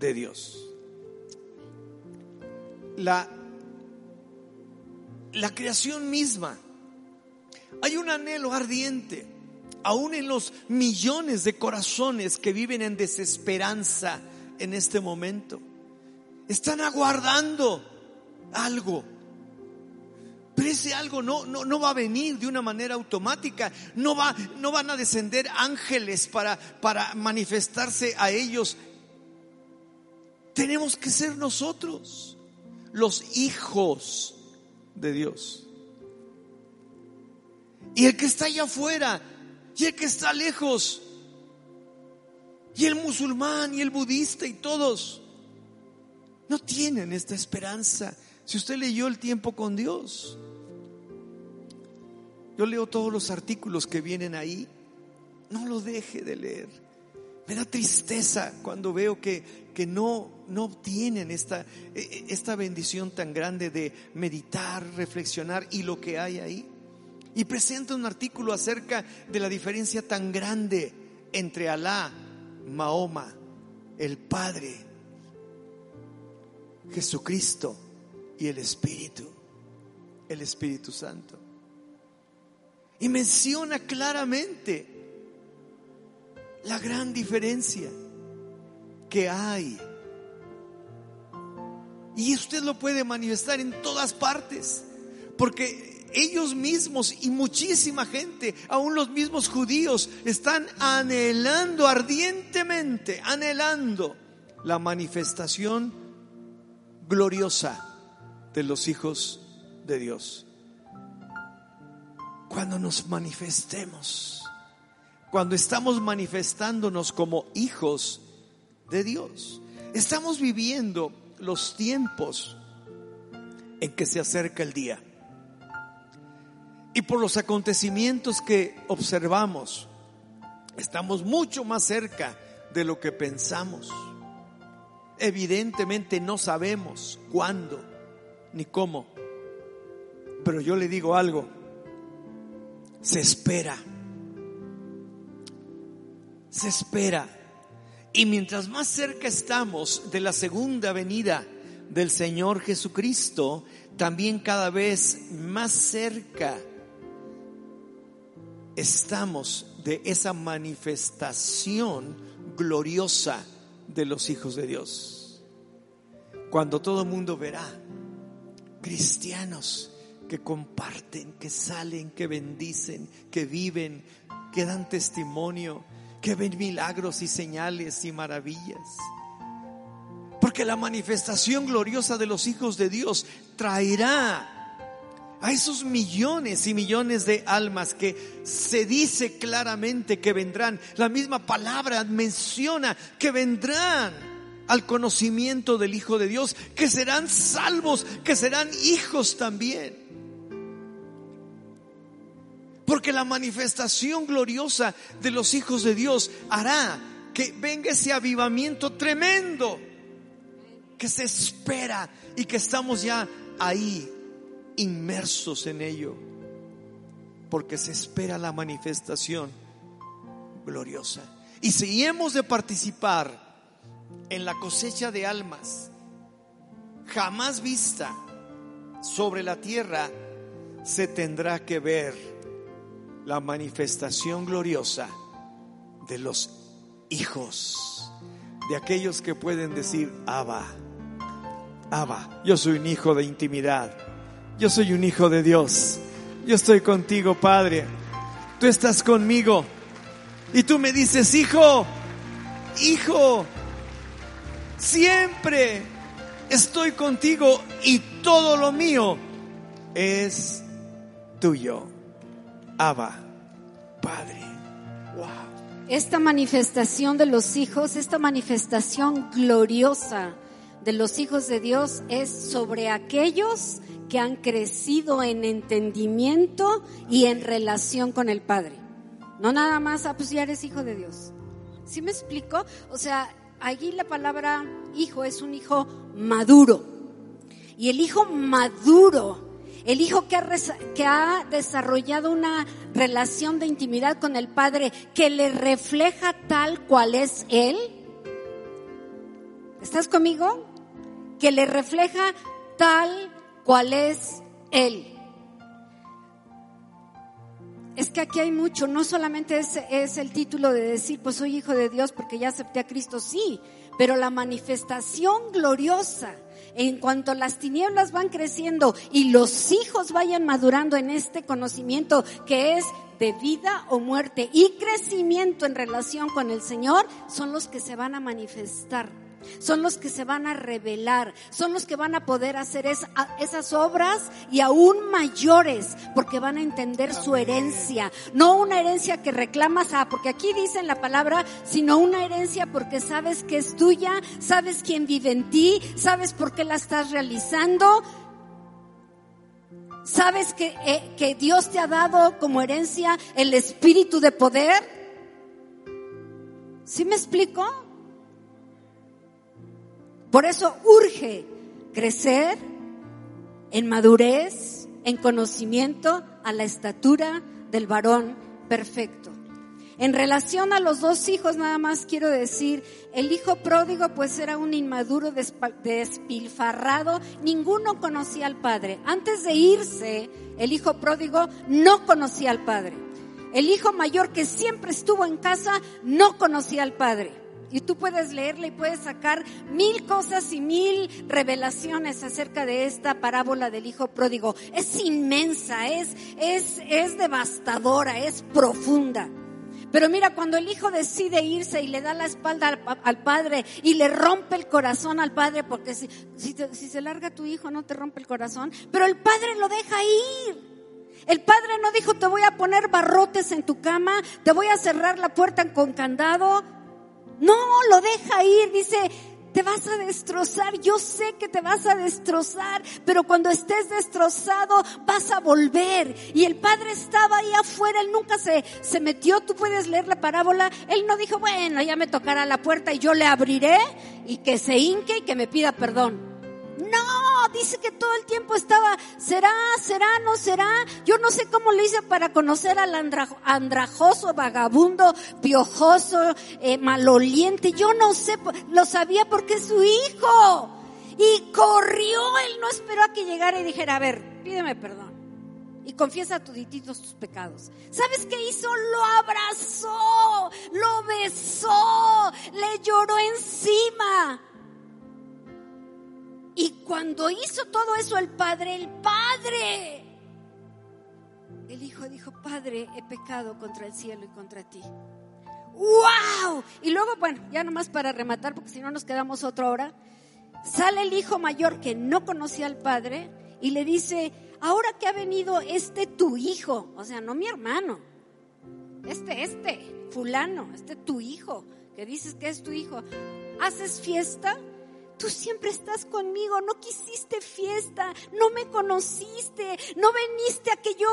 de Dios la, la creación misma. Hay un anhelo ardiente, aún en los millones de corazones que viven en desesperanza en este momento. Están aguardando algo. Pero ese algo no, no, no, va a venir de una manera automática. No, va, no van a descender ángeles para, para manifestarse a ellos. Tenemos que ser nosotros los hijos de Dios. Y el que está allá afuera, y el que está lejos, y el musulmán, y el budista, y todos, no tienen esta esperanza. Si usted leyó el tiempo con Dios, yo leo todos los artículos que vienen ahí, no lo deje de leer. Me da tristeza cuando veo que, que no, no obtienen esta, e, e, esta bendición tan grande de meditar, reflexionar y lo que hay ahí. Y presenta un artículo acerca de la diferencia tan grande entre Alá, Mahoma, el Padre, Jesucristo y el Espíritu, el Espíritu Santo. Y menciona claramente la gran diferencia que hay. Y usted lo puede manifestar en todas partes, porque ellos mismos y muchísima gente, aún los mismos judíos, están anhelando ardientemente, anhelando la manifestación gloriosa de los hijos de Dios. Cuando nos manifestemos cuando estamos manifestándonos como hijos de Dios. Estamos viviendo los tiempos en que se acerca el día. Y por los acontecimientos que observamos, estamos mucho más cerca de lo que pensamos. Evidentemente no sabemos cuándo ni cómo, pero yo le digo algo, se espera, se espera. Y mientras más cerca estamos de la segunda venida del Señor Jesucristo, también cada vez más cerca estamos de esa manifestación gloriosa de los hijos de Dios. Cuando todo el mundo verá cristianos que comparten, que salen, que bendicen, que viven, que dan testimonio, que ven milagros y señales y maravillas. Porque la manifestación gloriosa de los hijos de Dios traerá a esos millones y millones de almas que se dice claramente que vendrán. La misma palabra menciona que vendrán al conocimiento del Hijo de Dios, que serán salvos, que serán hijos también. Porque la manifestación gloriosa de los hijos de Dios hará que venga ese avivamiento tremendo que se espera y que estamos ya ahí inmersos en ello, porque se espera la manifestación gloriosa. Y si hemos de participar en la cosecha de almas jamás vista sobre la tierra, se tendrá que ver la manifestación gloriosa de los hijos, de aquellos que pueden decir, Abba, Abba, yo soy un hijo de intimidad yo soy un hijo de Dios. Yo estoy contigo, Padre. Tú estás conmigo. Y tú me dices, hijo, hijo, siempre estoy contigo y todo lo mío es tuyo. Abba, Padre. Wow. Esta manifestación de los hijos, esta manifestación gloriosa de los hijos de Dios es sobre aquellos que han crecido en entendimiento y en relación con el Padre. No nada más, ah, pues ya eres hijo de Dios. ¿Sí me explico? O sea, allí la palabra hijo es un hijo maduro. Y el hijo maduro, el hijo que ha, desarrollado una relación de intimidad con el Padre que le refleja tal cual es Él. ¿Estás conmigo? Que le refleja tal cuál es Él. Es que aquí hay mucho, no solamente es, es, el título de decir, pues soy hijo de Dios porque ya acepté a Cristo, sí, pero la manifestación gloriosa en cuanto las tinieblas van creciendo y los hijos vayan madurando en este conocimiento que es de vida o muerte y crecimiento en relación con el Señor, son los que se van a manifestar son los que se van a revelar, son los que van a poder hacer esas obras y aún mayores, porque van a entender su herencia, no una herencia que reclamas, ah, porque aquí dice en la palabra, sino una herencia porque sabes que es tuya, sabes quién vive en ti, sabes por qué la estás realizando, sabes que, eh, que Dios te ha dado como herencia el espíritu de poder. ¿Sí me explico? Por eso urge crecer en madurez, en conocimiento a la estatura del varón perfecto. En relación a los dos hijos, nada más quiero decir, el hijo pródigo pues era un inmaduro despilfarrado, ninguno conocía al padre. Antes de irse, el hijo pródigo no conocía al padre. El hijo mayor que siempre estuvo en casa no conocía al padre. Y tú puedes leerla y puedes sacar mil cosas y mil revelaciones acerca de esta parábola del hijo pródigo. Es inmensa, es, es, es devastadora, es profunda. Pero mira, cuando el hijo decide irse y le da la espalda al, padre y le rompe el corazón al padre, porque si, si, si se larga tu hijo no te rompe el corazón, pero el padre lo deja ir. El padre no dijo, te voy a poner barrotes en tu cama, te voy a cerrar la puerta con candado. No, lo deja ir, dice, te vas a destrozar, yo sé que te vas a destrozar, pero cuando estés destrozado vas a volver. Y el padre estaba ahí afuera, él nunca se, se metió, tú puedes leer la parábola, él no dijo, bueno, ya me tocará la puerta y yo le abriré y que se hinque y que me pida perdón. No, dice que todo el tiempo estaba, será, será, no será. Yo no sé cómo le hice para conocer al andrajoso, vagabundo, piojoso, eh, maloliente. Yo no sé, lo sabía porque es su hijo. Y corrió, él no esperó a que llegara y dijera, a ver, pídeme perdón. Y confiesa a todititos tus pecados. ¿Sabes qué hizo? Lo abrazó, lo besó, le lloró encima. Y cuando hizo todo eso el Padre, el Padre, el Hijo dijo, Padre, he pecado contra el cielo y contra ti. ¡Wow! Y luego, bueno, ya nomás para rematar, porque si no nos quedamos otra hora, sale el hijo mayor que no conocía al padre y le dice, ahora que ha venido este tu hijo, o sea, no mi hermano, este, este, fulano, este tu hijo, que dices que es tu hijo, ¿haces fiesta? Tú siempre estás conmigo, no quisiste fiesta, no me conociste, no viniste a que yo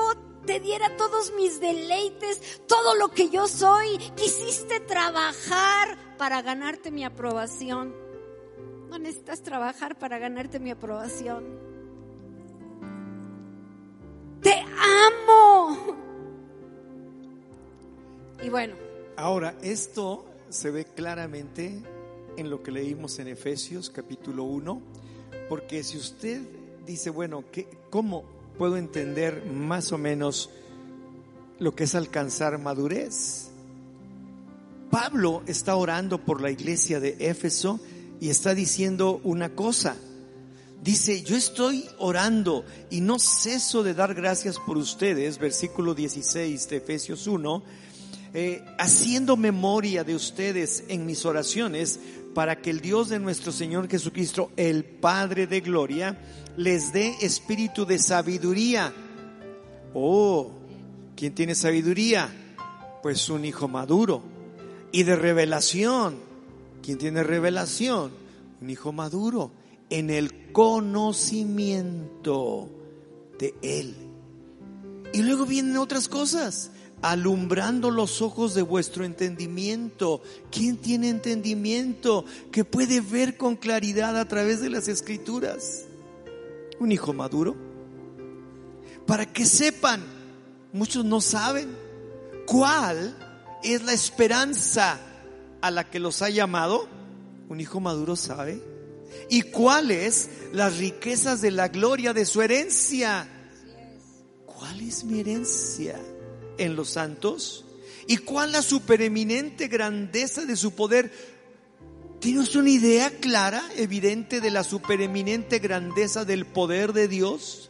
te diera todos mis deleites, todo lo que yo soy. Quisiste trabajar para ganarte mi aprobación. No necesitas trabajar para ganarte mi aprobación. Te amo. Y bueno. Ahora, esto se ve claramente en lo que leímos en Efesios capítulo 1, porque si usted dice, bueno, ¿qué, ¿cómo puedo entender más o menos lo que es alcanzar madurez? Pablo está orando por la iglesia de Éfeso y está diciendo una cosa. Dice, yo estoy orando y no ceso de dar gracias por ustedes, versículo 16 de Efesios 1, eh, haciendo memoria de ustedes en mis oraciones para que el Dios de nuestro Señor Jesucristo, el Padre de Gloria, les dé espíritu de sabiduría. Oh, ¿quién tiene sabiduría? Pues un hijo maduro. Y de revelación. ¿Quién tiene revelación? Un hijo maduro. En el conocimiento de Él. Y luego vienen otras cosas alumbrando los ojos de vuestro entendimiento. ¿Quién tiene entendimiento que puede ver con claridad a través de las escrituras? Un hijo maduro. Para que sepan, muchos no saben, cuál es la esperanza a la que los ha llamado. Un hijo maduro sabe. ¿Y cuáles las riquezas de la gloria de su herencia? ¿Cuál es mi herencia? En los santos? ¿Y cuál la supereminente grandeza de su poder? ¿Tienes una idea clara, evidente de la supereminente grandeza del poder de Dios?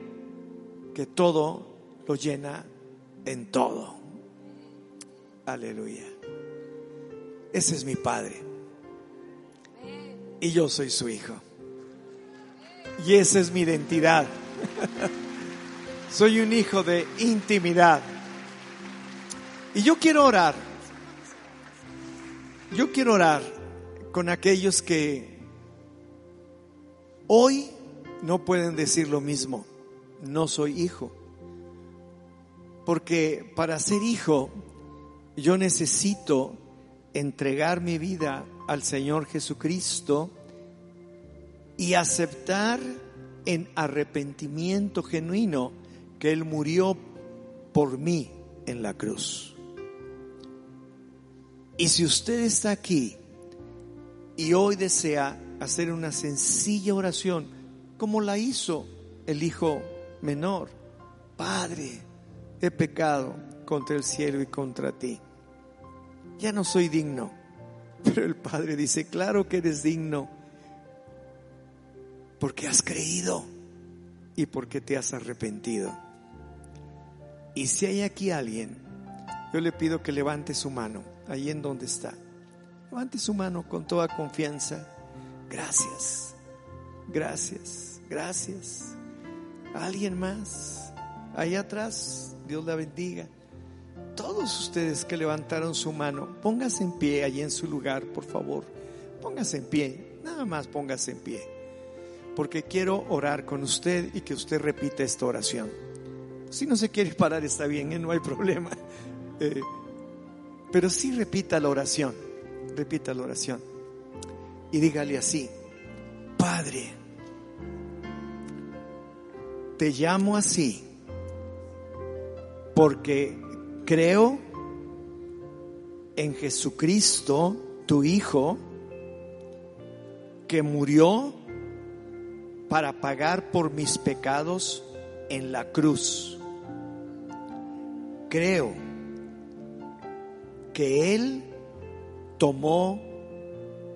que todo lo llena en todo. Aleluya. Ese es mi Padre. Y yo soy su hijo. Y esa es mi identidad. soy un hijo de intimidad. Y yo quiero orar. Yo quiero orar con aquellos que hoy no pueden decir lo mismo no soy hijo. Porque para ser hijo yo necesito entregar mi vida al Señor Jesucristo y aceptar en arrepentimiento genuino que Él murió por mí en la cruz. Y si usted está aquí y hoy desea hacer una sencilla oración, como la hizo el Hijo menor, Padre, he pecado contra el cielo y contra ti. Ya no soy digno, Pero el Padre dice, claro que eres digno, porque has creído y porque te has arrepentido. Y si hay aquí alguien, yo le pido que levante su mano, ahí en donde está. Levante su mano con toda confianza. Gracias, gracias, gracias. ¿Alguien más? Ahí atrás, Dios la bendiga. Todos ustedes que levantaron su mano, póngase en pie allí en su lugar, por favor. Póngase en pie, nada más póngase en pie. Porque quiero orar con usted y que usted repita esta oración. Si no se quiere parar, está bien, ¿eh? no hay problema. Eh, pero sí repita la oración, repita la oración. Y dígale así, Padre, te llamo así porque creo en Jesucristo, tu Hijo, que murió para pagar por mis pecados en la cruz. Creo que Él tomó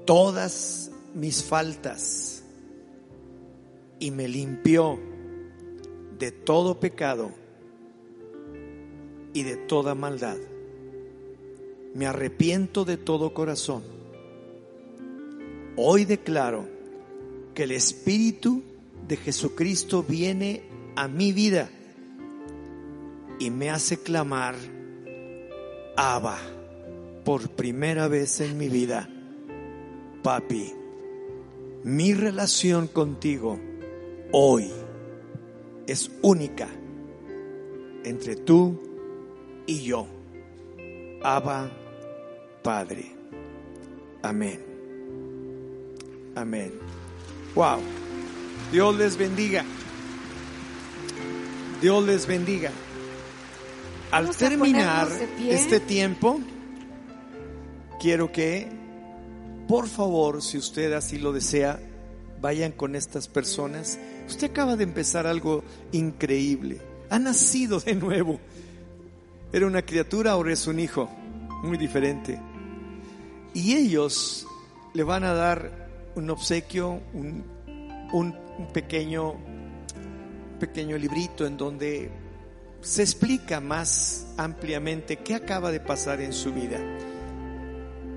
todas mis faltas y me limpió de todo pecado y de toda maldad. Me arrepiento de todo corazón. Hoy declaro que el Espíritu de Jesucristo viene a mi vida y me hace clamar, Abba, por primera vez en mi vida, papi, mi relación contigo hoy es única entre tú y yo. Abba, Padre. Amén. Amén. Wow. Dios les bendiga. Dios les bendiga. Al terminar este tiempo, quiero que, por favor, si usted así lo desea, vayan con estas personas. Usted acaba de empezar algo increíble. Ha nacido de nuevo. Era una criatura, ahora es un hijo. Muy diferente. Y ellos le van a dar un obsequio, un, pequeño, pequeño librito en donde se explica más ampliamente qué acaba de pasar en su vida.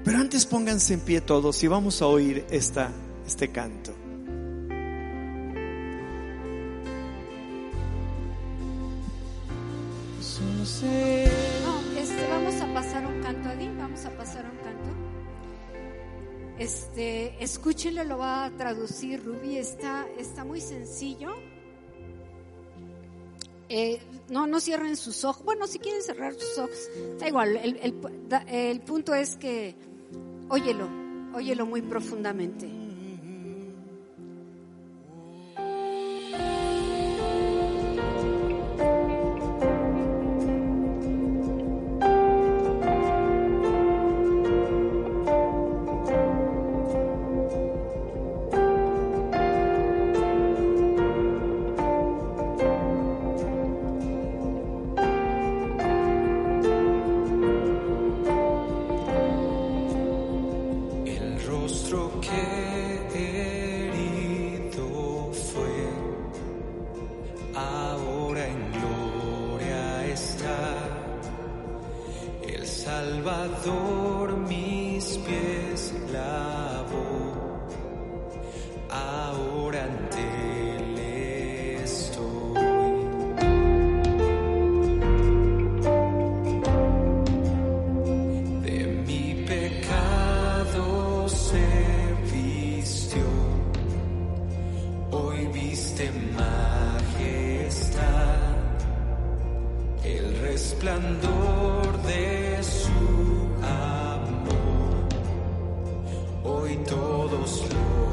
Pero antes pónganse en pie todos y vamos a oír esta, este canto. No, este, vamos a pasar un canto, Adi, vamos a pasar un canto. Este, escúchenlo, lo va a traducir Ruby, está, está muy sencillo. Eh, no, no cierren sus ojos. Bueno, si quieren cerrar sus ojos, da igual. El, el, el punto es que óyelo, óyelo muy profundamente. Victoria es adoración.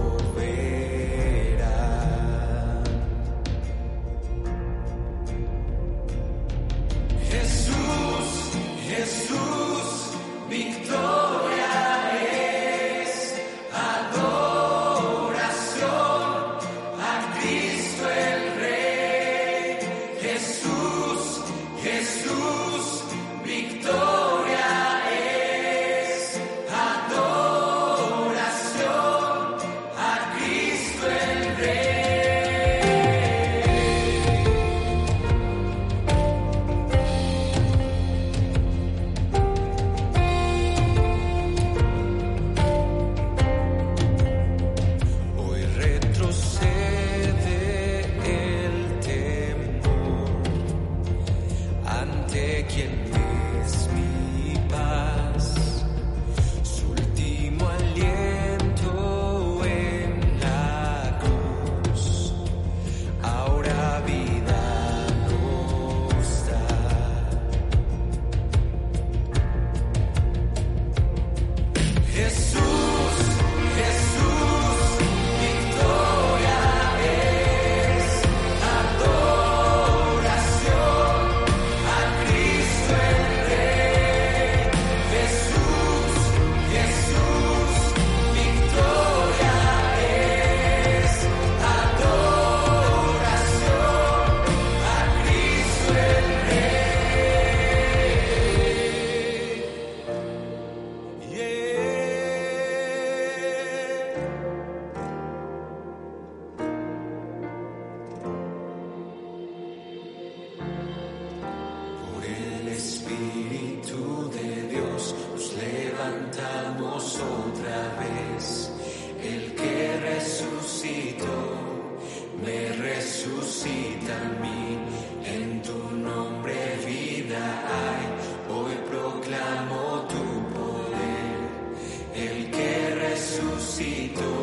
si tú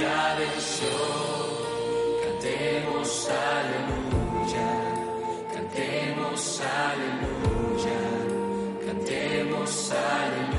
ya venció. Cantemos aleluya, cantemos aleluya, cantemos aleluya.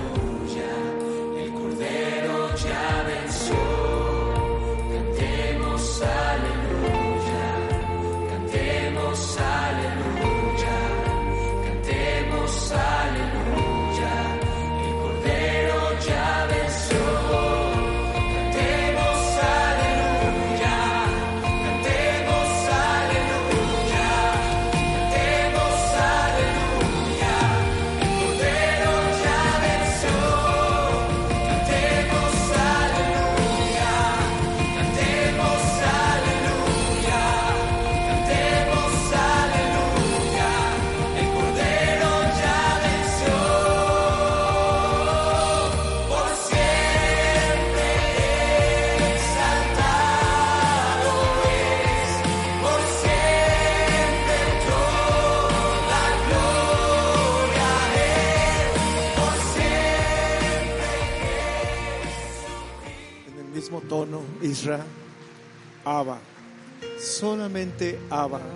Isra, Abba, solamente Abba.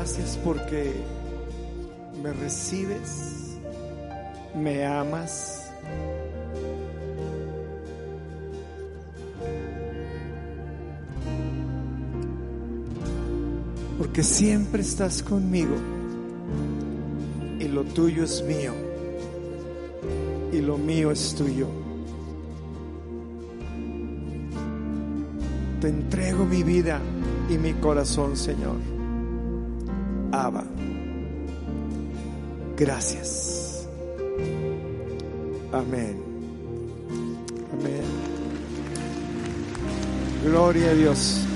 Gracias porque me recibes, me amas. Porque siempre estás conmigo y lo tuyo es mío y lo mío es tuyo. Te entrego mi vida y mi corazón, Señor. Gracias. Amén. Amén. Gloria a Dios.